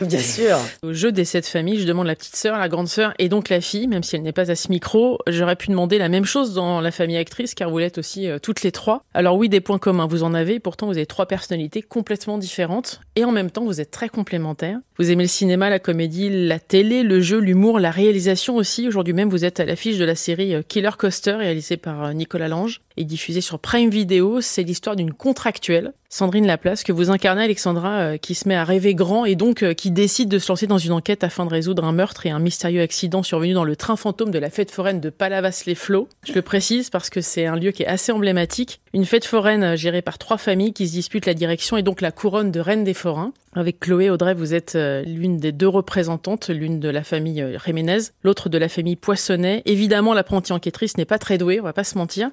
Bien sûr. Au jeu des sept familles, je demande la petite sœur, la grande sœur et donc la fille, même si elle n'est pas à ce micro. J'aurais pu demander la même chose dans la famille actrice, car vous l'êtes aussi euh, toutes les trois. Alors oui, des points communs, vous en avez, pourtant vous avez trois personnalités complètement différentes, et en même temps vous êtes très complémentaires. Vous aimez le cinéma, la comédie, la télé, le jeu, l'humour, la réalisation aussi. Aujourd'hui même, vous êtes à l'affiche de la série euh, Killer Coaster, réalisée par euh, Nicolas Lange et diffusée sur Prime Video. C'est l'histoire d'une contractuelle, Sandrine Laplace, que vous incarnez, Alexandra, qui se met à rêver grand et donc qui décide de se lancer dans une enquête afin de résoudre un meurtre et un mystérieux accident survenu dans le train fantôme de la fête foraine de Palavas-les-Flots. Je le précise parce que c'est un lieu qui est assez emblématique. Une fête foraine gérée par trois familles qui se disputent la direction et donc la couronne de reine des forains. Avec Chloé Audrey, vous êtes l'une des deux représentantes, l'une de la famille Jiménez, l'autre de la famille Poissonnet. Évidemment, l'apprentie enquêtrice n'est pas très douée, on va pas se mentir,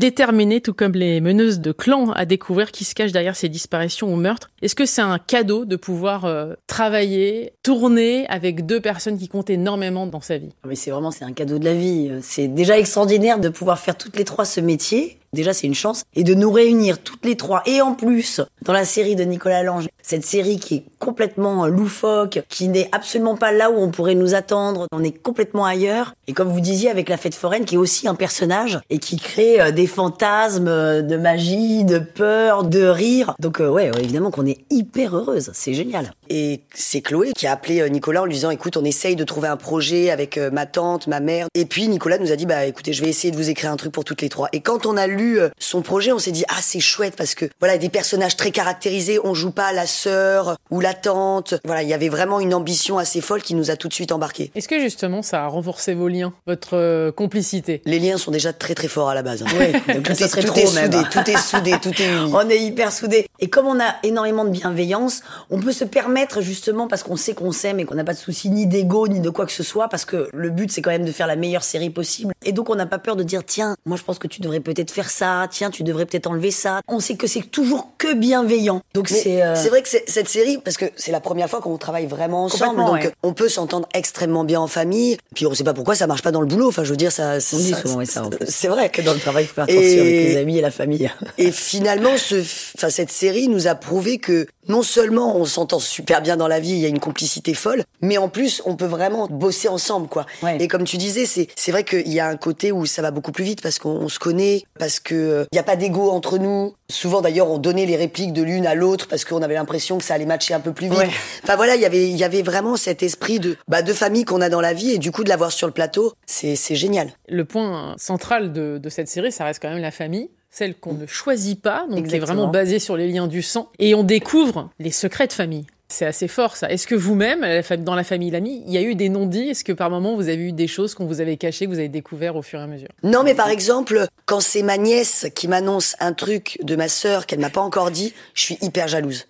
déterminée, tout comme les meneuses de clan, à découvrir qui se cache derrière ces disparitions ou meurtres. Est-ce que c'est un cadeau de pouvoir euh, travailler, tourner avec deux personnes qui comptent énormément dans sa vie? Mais c'est vraiment c'est un cadeau de la vie. C'est déjà extraordinaire de pouvoir faire toutes les trois ce métier. Déjà, c'est une chance. Et de nous réunir toutes les trois. Et en plus, dans la série de Nicolas Lange, cette série qui est complètement loufoque, qui n'est absolument pas là où on pourrait nous attendre. On est complètement ailleurs. Et comme vous disiez, avec la fête foraine, qui est aussi un personnage et qui crée des fantasmes de magie, de peur, de rire. Donc, ouais, évidemment qu'on est hyper heureuse. C'est génial. Et c'est Chloé qui a appelé Nicolas en lui disant, écoute, on essaye de trouver un projet avec ma tante, ma mère. Et puis, Nicolas nous a dit, bah, écoutez, je vais essayer de vous écrire un truc pour toutes les trois. Et quand on a lu son projet, on s'est dit, ah, c'est chouette parce que, voilà, des personnages très caractérisés. On joue pas la sœur ou la tante. Voilà, il y avait vraiment une ambition assez folle qui nous a tout de suite embarqués. Est-ce que justement ça a renforcé vos liens, votre euh, complicité? Les liens sont déjà très très forts à la base. Hein. Oui, tout, est, tout est soudé, tout est soudé, tout est uni. On est hyper soudés. Et comme on a énormément de bienveillance, on peut se permettre justement parce qu'on sait qu'on s'aime et qu'on n'a pas de soucis ni d'ego ni de quoi que ce soit parce que le but c'est quand même de faire la meilleure série possible. Et donc on n'a pas peur de dire tiens, moi je pense que tu devrais peut-être faire ça, tiens, tu devrais peut-être enlever ça. On sait que c'est toujours que bienveillant. Donc c'est euh... vrai que cette série parce que c'est la première fois qu'on travaille vraiment ensemble donc ouais. on peut s'entendre extrêmement bien en famille. Puis on sait pas pourquoi ça marche pas dans le boulot. Enfin je veux dire ça on dit souvent ça. C'est vrai que dans le travail il faut faire attention et... avec les amis et la famille. et finalement ce enfin cette série nous a prouvé que non seulement on s'entend super bien dans la vie, il y a une complicité folle, mais en plus on peut vraiment bosser ensemble quoi. Ouais. Et comme tu disais, c'est c'est vrai qu'il y a un côté où ça va beaucoup plus vite parce qu'on se connaît, parce que il euh, y a pas d'ego entre nous. Souvent d'ailleurs on donnait les répliques de l'une à l'autre parce qu'on avait l'impression que ça allait matcher un peu plus vite. Ouais. Enfin voilà, il y avait il y avait vraiment cet esprit de bah de famille qu'on a dans la vie et du coup de l'avoir sur le plateau, c'est c'est génial. Le point central de, de cette série, ça reste quand même la famille celle qu'on ne choisit pas, donc qui est vraiment basée sur les liens du sang, et on découvre les secrets de famille. C'est assez fort ça. Est-ce que vous-même, dans la famille Lamy, il y a eu des non-dits? Est-ce que par moment vous avez eu des choses qu'on vous avait cachées, que vous avez découvert au fur et à mesure? Non, mais par exemple, quand c'est ma nièce qui m'annonce un truc de ma sœur qu'elle m'a pas encore dit, je suis hyper jalouse.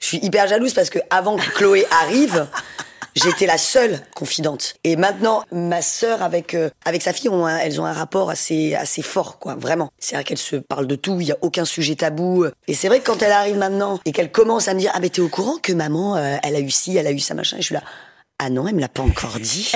Je suis hyper jalouse parce que avant que Chloé arrive, j'étais la seule confidente. Et maintenant, ma sœur avec euh, avec sa fille, elles ont un rapport assez assez fort, quoi, vraiment. C'est-à-dire qu'elles se parlent de tout, il y a aucun sujet tabou. Et c'est vrai que quand elle arrive maintenant et qu'elle commence à me dire ah mais t'es au courant que maman, euh, elle a eu ci, elle a eu ça machin, et je suis là ah non, elle me l'a pas encore dit.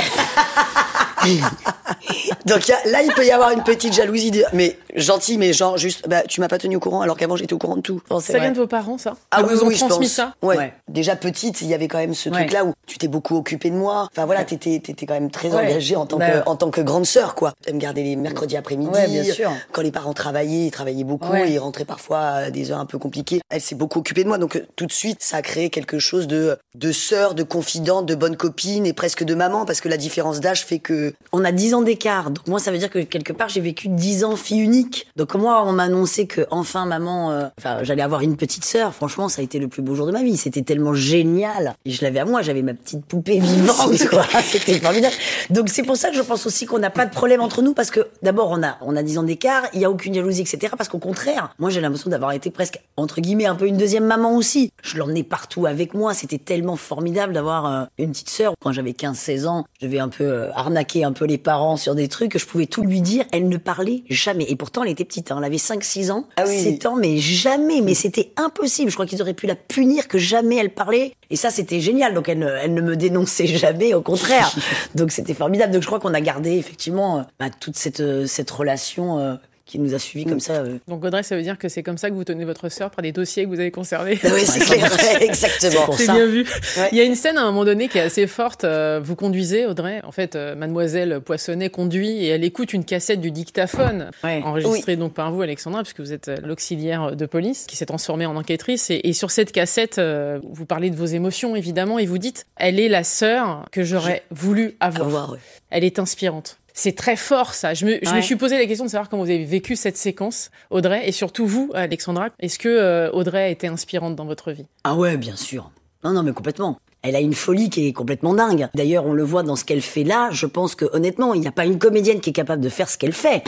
Donc y a, là, il peut y avoir une petite jalousie, de, mais gentil, mais genre juste, bah tu m'as pas tenu au courant alors qu'avant j'étais au courant de tout. Bon, ça vient de vos parents, ça Ah Ils oui, vous ont oui, transmis je pense. ça ouais. Ouais. Déjà petite, il y avait quand même ce Ouais. truc-là où tu t'es beaucoup occupée de moi. Enfin voilà, t'étais t'étais quand même très Ouais. engagée en tant Bah, que en tant que grande sœur, quoi. Elle me gardait les mercredis après-midi. Ouais, bien sûr. Quand les parents travaillaient, ils travaillaient beaucoup Ouais. et ils rentraient parfois à des heures un peu compliquées. Elle s'est beaucoup occupée de moi, donc euh, tout de suite, ça a créé quelque chose de de sœur, de confidente, de bonne copine et presque de maman, parce que la différence d'âge fait que On a 10 ans d'écart. Donc moi, ça veut dire que quelque part, j'ai vécu 10 ans fille unique. Donc moi, on m'a annoncé que enfin maman, euh, enfin j'allais avoir une petite sœur. Franchement, ça a été le plus beau jour de ma vie. C'était tellement génial. Et je l'avais à moi, j'avais ma petite poupée vivante. quoi. C'était formidable. Donc c'est pour ça que je pense aussi qu'on n'a pas de problème entre nous parce que d'abord on a on a 10 ans d'écart, il y a aucune jalousie, etc. Parce qu'au contraire, moi j'ai l'impression d'avoir été presque entre guillemets un peu une deuxième maman aussi. Je l'emmenais partout avec moi. C'était tellement formidable d'avoir euh, une petite sœur. Quand j'avais 15-16 ans, je devais un peu euh, arnaquer un peu les parents sur des trucs que je pouvais tout lui dire. Elle ne parlait jamais. Et pourtant, elle était petite. Hein. Elle avait 5-6 ans, Ah oui. 7 ans, mais jamais. Mais c'était impossible. Je crois qu'ils auraient pu la punir que jamais elle parlait. Et ça, c'était génial. Donc, elle ne, elle ne me dénonçait jamais, au contraire. Donc, c'était formidable. Donc, je crois qu'on a gardé effectivement euh, bah, toute cette, euh, cette relation euh, qui nous a suivis comme ça. euh. Donc Audrey, ça veut dire que c'est comme ça que vous tenez votre sœur par des dossiers que vous avez conservés. Oui, c'est clair, exactement. C'est ça. bien vu. Ouais. Il y a une scène à un moment donné qui est assez forte. euh, Vous conduisez, Audrey. En fait, euh, Mademoiselle Poissonnet conduit et elle écoute une cassette du dictaphone Ouais. enregistrée donc par vous, Alexandra, puisque vous êtes l'auxiliaire de police qui s'est transformée en enquêtrice. Et, et sur cette cassette, vous parlez de vos émotions évidemment et vous dites elle est la sœur que j'aurais voulu avoir. ouais. Elle est inspirante. C'est très fort ça. Je me, je me Ouais. suis posé la question de savoir comment vous avez vécu cette séquence, Audrey, et surtout vous, Alexandra. Est-ce que euh, Audrey a été inspirante dans votre vie? Ah ouais, bien sûr. Non, non, mais complètement. Elle a une folie qui est complètement dingue. D'ailleurs, on le voit dans ce qu'elle fait là. Je pense que honnêtement, il n'y a pas une comédienne qui est capable de faire ce qu'elle fait.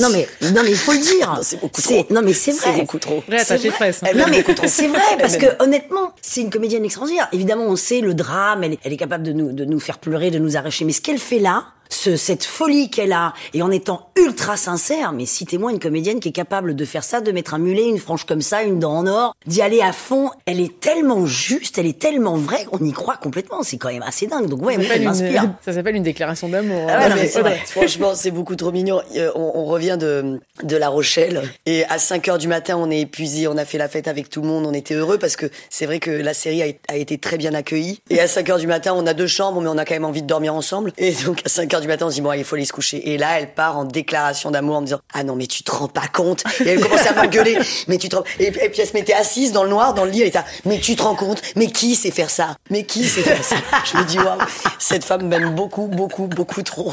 Non mais, non mais il faut le dire. Non, c'est beaucoup trop. Non mais c'est C'est vrai. beaucoup trop. Vrai attaché de presse. Non mais c'est vrai parce que honnêtement, c'est une comédienne extraordinaire. Évidemment, on sait le drame, elle est, elle est capable de nous de nous faire pleurer, de nous arracher. Mais ce qu'elle fait là, ce, cette folie qu'elle a, et en étant ultra sincère, mais citez-moi une comédienne qui est capable de faire ça, de mettre un mulet, une frange comme ça, une dent en or, d'y aller à fond. Elle est tellement juste, elle est tellement vraie, qu'on y croit complètement. C'est quand même assez dingue. Donc ouais, Ça s'appelle elle m'inspire. une, ça s'appelle une déclaration d'amour. Ah ouais, non, mais mais c'est vrai. Franchement, c'est beaucoup trop mignon. Euh, On, on revient de, de La Rochelle et à 5 heures du matin, on est épuisé, on a fait la fête avec tout le monde, on était heureux parce que c'est vrai que la série a, a été très bien accueillie. Et à 5 heures du matin, on a deux chambres, mais on a quand même envie de dormir ensemble. Et donc à 5 heures du matin, on se dit bon, il faut aller se coucher. Et là, elle part en déclaration d'amour en me disant ah non mais tu te rends pas compte. Et elle commence à m'engueuler. Mais tu te rends... et, et puis elle se mettait assise dans le noir, dans le lit, elle était mais tu te rends compte? Mais qui sait faire ça? Mais qui sait faire ça? Je me dis waouh, cette femme m'aime beaucoup, beaucoup, beaucoup trop.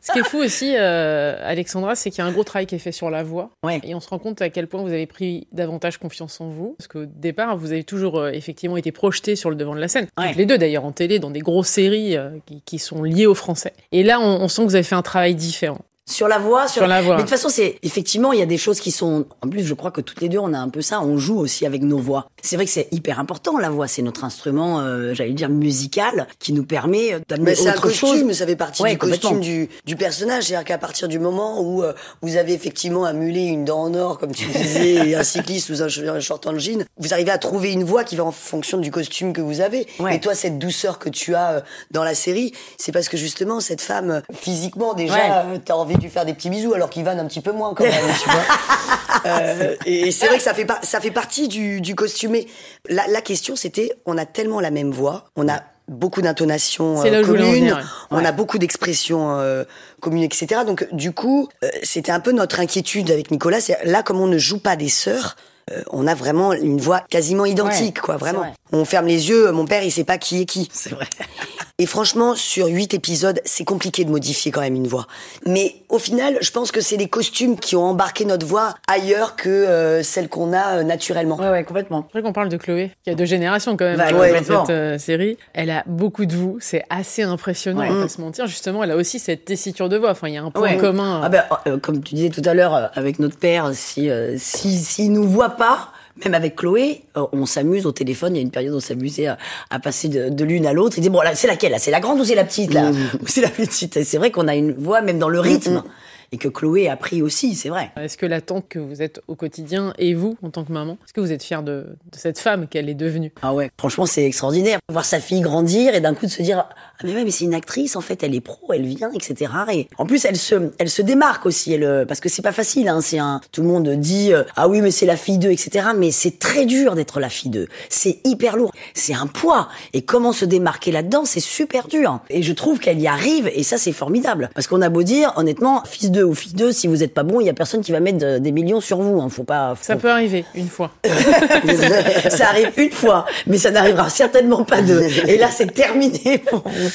Ce qui est fou aussi, euh, Alexandra, c'est qu'il y a un gros travail qui est fait sur la voix. Ouais. Et on se rend compte à quel point vous avez pris davantage confiance en vous. Parce qu'au départ, vous avez toujours euh, effectivement été projetés sur le devant de la scène. Ouais. Les deux d'ailleurs en télé, dans des grosses séries euh, qui, qui sont liées au français. Et là, on, on sent que vous avez fait un travail différent. Sur la voix, sur, Sur la voix. Mais de toute façon, c'est effectivement, il y a des choses qui sont. En plus, je crois que toutes les deux, on a un peu ça. On joue aussi avec nos voix. C'est vrai que c'est hyper important. La voix, c'est notre instrument, euh, j'allais dire musical, qui nous permet euh, d'amener Mais c'est un autre costume, chose. ça fait partie Ouais, du costume du, du personnage. C'est-à-dire qu'à partir du moment où euh, vous avez effectivement un mulet, une dent en or, comme tu disais, et un cycliste ou un, un short en jean, vous arrivez à trouver une voix qui va en fonction du costume que vous avez. Ouais. Et toi, cette douceur que tu as euh, dans la série, c'est parce que justement, cette femme, physiquement, déjà, Ouais. euh, t'as envie lui faire des petits bisous, alors qu'il vanne un petit peu moins quand même, tu vois. Euh, et c'est vrai que ça fait, pas, ça fait partie du, du costumé. La, la question, c'était, on a tellement la même voix, on a beaucoup d'intonations euh, communes, ouais. on a beaucoup d'expressions euh, communes, etc. Donc, du coup, euh, c'était un peu notre inquiétude avec Nicolas. Là, comme on ne joue pas des sœurs, on a vraiment une voix quasiment identique, Ouais, quoi, vraiment. vrai. On ferme les yeux, mon père, il sait pas qui est qui. C'est vrai. Et franchement, sur huit épisodes, c'est compliqué de modifier quand même une voix. Mais au final, je pense que c'est les costumes qui ont embarqué notre voix ailleurs que euh, celle qu'on a euh, naturellement. Ouais, ouais, complètement. C'est vrai qu'on parle de Chloé, qui a deux générations quand même Bah, dans complètement. cette euh, série. Elle a beaucoup de vous, c'est assez impressionnant, Ouais. on va pas se mentir. Justement, elle a aussi cette tessiture de voix. Enfin, il y a un point Ouais. commun. Ah ben, euh, comme tu disais tout à l'heure euh, avec notre père, si euh, si s'il nous voit pas, même avec Chloé, euh, on s'amuse au téléphone. Il y a une période où on s'amusait à, à passer de, de l'une à l'autre. Il dit bon là, c'est laquelle là? C'est la grande ou c'est la petite là? Ou c'est la petite. Et C'est vrai qu'on a une voix même dans le rythme et que Chloé a pris aussi. C'est vrai. Est-ce que l'attente que vous êtes au quotidien et vous, en tant que maman, est-ce que vous êtes fière de, de cette femme qu'elle est devenue? Ah ouais, franchement, c'est extraordinaire. Voir sa fille grandir et d'un coup de se dire, ah mais ouais, mais c'est une actrice, en fait, elle est pro, elle vient, etc. Et en plus, elle se, elle se démarque aussi, elle, parce que c'est pas facile, hein. C'est un, tout le monde dit, euh, ah oui, mais c'est la fille d'eux, etc. Mais c'est très dur d'être la fille d'eux. C'est hyper lourd. C'est un poids. Et comment se démarquer là-dedans, c'est super dur. Et je trouve qu'elle y arrive, et ça, c'est formidable. Parce qu'on a beau dire, honnêtement, fils d'eux ou fille d'eux, si vous êtes pas bon, il y a personne qui va mettre de- des millions sur vous, hein. Faut pas, faut- Ça peut arriver une fois. ça arrive une fois, mais ça n'arrivera certainement pas deux. Et là, c'est terminé pour vous.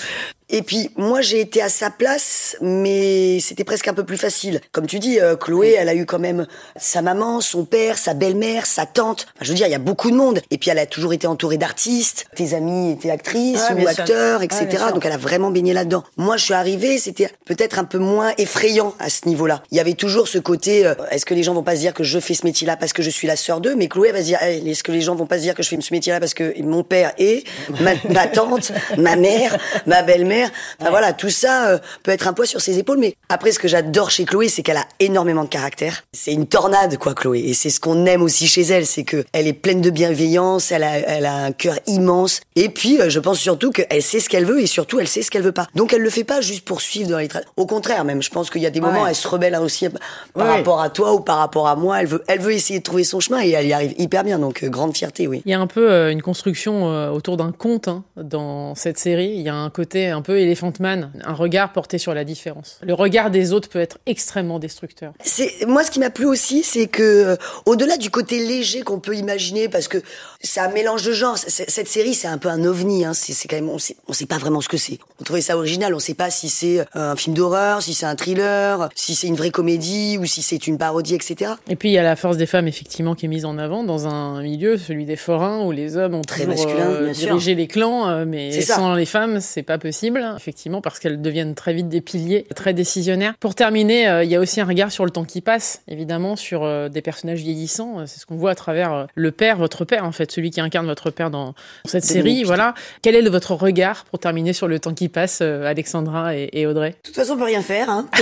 Et puis moi j'ai été à sa place, mais c'était presque un peu plus facile. Comme tu dis, euh, Chloé, elle a eu quand même sa maman, son père, sa belle-mère, sa tante. Enfin, je veux dire, il y a beaucoup de monde. Et puis elle a toujours été entourée d'artistes. Tes amis étaient actrices Ouais, ou sûr. acteurs, Ouais, etc. Donc elle a vraiment baigné là-dedans. Moi je suis arrivée, c'était peut-être un peu moins effrayant à ce niveau-là. Il y avait toujours ce côté, euh, est-ce que les gens vont pas se dire que je fais ce métier-là parce que je suis la sœur d'eux? Mais Chloé va se dire, Eh, est-ce que les gens vont pas se dire que je fais ce métier-là parce que mon père est, ma, ma tante, ma mère, ma belle-mère? Enfin voilà, tout ça euh, peut être un poids sur ses épaules. Mais après, ce que j'adore chez Chloé, c'est qu'elle a énormément de caractère. C'est une tornade, quoi, Chloé. Et c'est ce qu'on aime aussi chez elle, c'est que elle est pleine de bienveillance, elle a, elle a un cœur immense. Et puis, euh, je pense surtout qu'elle sait ce qu'elle veut et surtout, elle sait ce qu'elle veut pas. Donc, elle le fait pas juste pour suivre dans les traits. Au contraire, même, je pense qu'il y a des moments, Ouais. elle se rebelle aussi par Ouais. rapport à toi ou par rapport à moi. Elle veut, elle veut essayer de trouver son chemin et elle y arrive hyper bien. Donc, euh, grande fierté, oui. Il y a un peu une construction autour d'un conte hein, dans cette série. Il y a un côté un peu Elephant Man, un regard porté sur la différence. Le regard des autres peut être extrêmement destructeur. C'est moi ce qui m'a plu aussi, c'est que euh, au-delà du côté léger qu'on peut imaginer, parce que c'est un mélange de genres. Cette série, c'est un peu un ovni. Hein. C'est c'est quand même, on sait, on sait pas vraiment ce que c'est. On trouvait ça original. On sait pas si c'est euh, un film d'horreur, si c'est un thriller, si c'est une vraie comédie ou si c'est une parodie, etc. Et puis il y a la force des femmes effectivement qui est mise en avant dans un milieu, celui des forains, où les hommes ont Très toujours masculin, euh, dirigé les clans, euh, mais sans les femmes, c'est pas possible, effectivement, parce qu'elles deviennent très vite des piliers, très décisionnaires. Pour terminer, euh, il y a aussi un regard sur le temps qui passe, évidemment, sur euh, des personnages vieillissants. Euh, C'est ce qu'on voit à travers euh, le père, votre père, en fait, celui qui incarne votre père dans cette série. Voilà. Quel est le- votre regard pour terminer sur le temps qui passe, Alexandra et, et Audrey? De toute façon, on peut rien faire. Hein.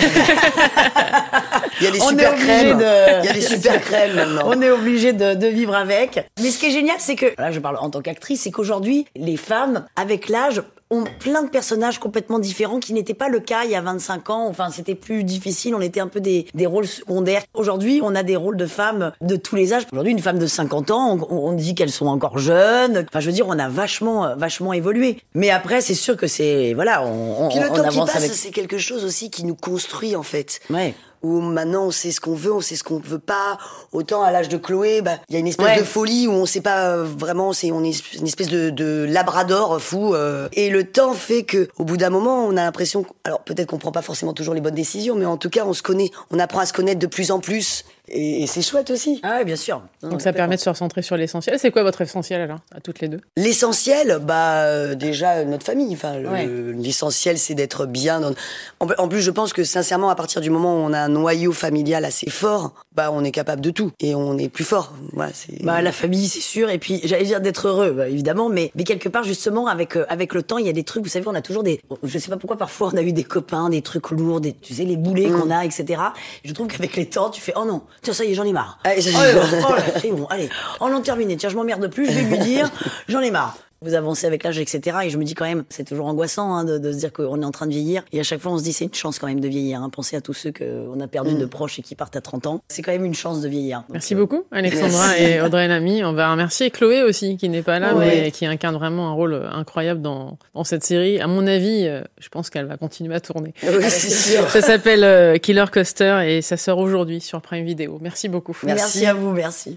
Il y a des On est super obligé crèmes. de- Il y a des super crèmes maintenant. On est obligé de, de vivre avec. Mais ce qui est génial, c'est que, là je parle en tant qu'actrice, c'est qu'aujourd'hui, les femmes, avec l'âge, ont plein de personnages complètement différents qui n'étaient pas le cas il y a 25 ans. Enfin, c'était plus difficile, on était un peu des, des rôles secondaires. Aujourd'hui, on a des rôles de femmes de tous les âges. Aujourd'hui, une femme de 50 ans, on, on dit qu'elles sont encore jeunes. Enfin, je veux dire, on a vachement, vachement évolué. Mais après, c'est sûr que c'est, voilà, on, on, Puis le on temps qui avance passe, avec... c'est quelque chose aussi qui nous construit en fait. Ouais. Où maintenant on sait ce qu'on veut, on sait ce qu'on veut pas. Autant à l'âge de Chloé, bah il y a une espèce Ouais. de folie où on sait pas euh, vraiment, c'est on est une espèce de, de labrador fou. euh. et le temps fait que au bout d'un moment, on a l'impression, alors peut-être qu'on prend pas forcément toujours les bonnes décisions, mais en tout cas on se connaît, on apprend à se connaître de plus en plus. Et, et c'est chouette aussi. Ah ouais, bien sûr. Non, Donc ça permet de se recentrer sur l'essentiel. C'est quoi votre essentiel alors, à toutes les deux? L'essentiel, bah euh, déjà notre famille. Enfin, le- Ouais. l'essentiel c'est d'être bien. Dans... En, en plus, je pense que sincèrement, à partir du moment où on a un noyau familial assez fort, bah on est capable de tout et on est plus fort. Voilà, c'est. Bah la famille c'est sûr et puis j'allais dire d'être heureux bah, évidemment mais mais quelque part justement avec euh, avec le temps il y a des trucs vous savez on a toujours des je sais pas pourquoi parfois on a eu des copains des trucs lourds des tu sais les boulets Mm. qu'on a etc je trouve qu'avec les temps tu fais oh non tiens ça y est j'en ai marre. Ah, ça y est. oh, là, oh c'est bon allez. Oh non terminé. Tiens je m'emmerde plus je vais lui dire j'en ai marre vous avancez avec l'âge, etc. Et je me dis quand même, c'est toujours angoissant hein, de, de se dire qu'on est en train de vieillir. Et à chaque fois, on se dit, c'est une chance quand même de vieillir. Hein. Pensez à tous ceux qu'on a perdu de proches et qui partent à 30 ans. C'est quand même une chance de vieillir. Donc, Merci euh, beaucoup, Alexandra et Audrey Lamy. On va remercier Chloé aussi, qui n'est pas là, Ouais. mais qui incarne vraiment un rôle incroyable dans, dans cette série. À mon avis, euh, je pense qu'elle va continuer à tourner. Oui, sûr. Ça s'appelle euh, Killer Coaster et ça sort aujourd'hui sur Prime Video. Merci beaucoup. merci à vous, merci.